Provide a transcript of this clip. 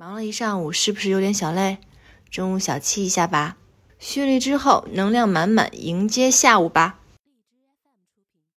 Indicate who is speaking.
Speaker 1: 忙了一上午是不是有点小累？中午小憩一下吧。蓄力之后能量满满迎接下午吧。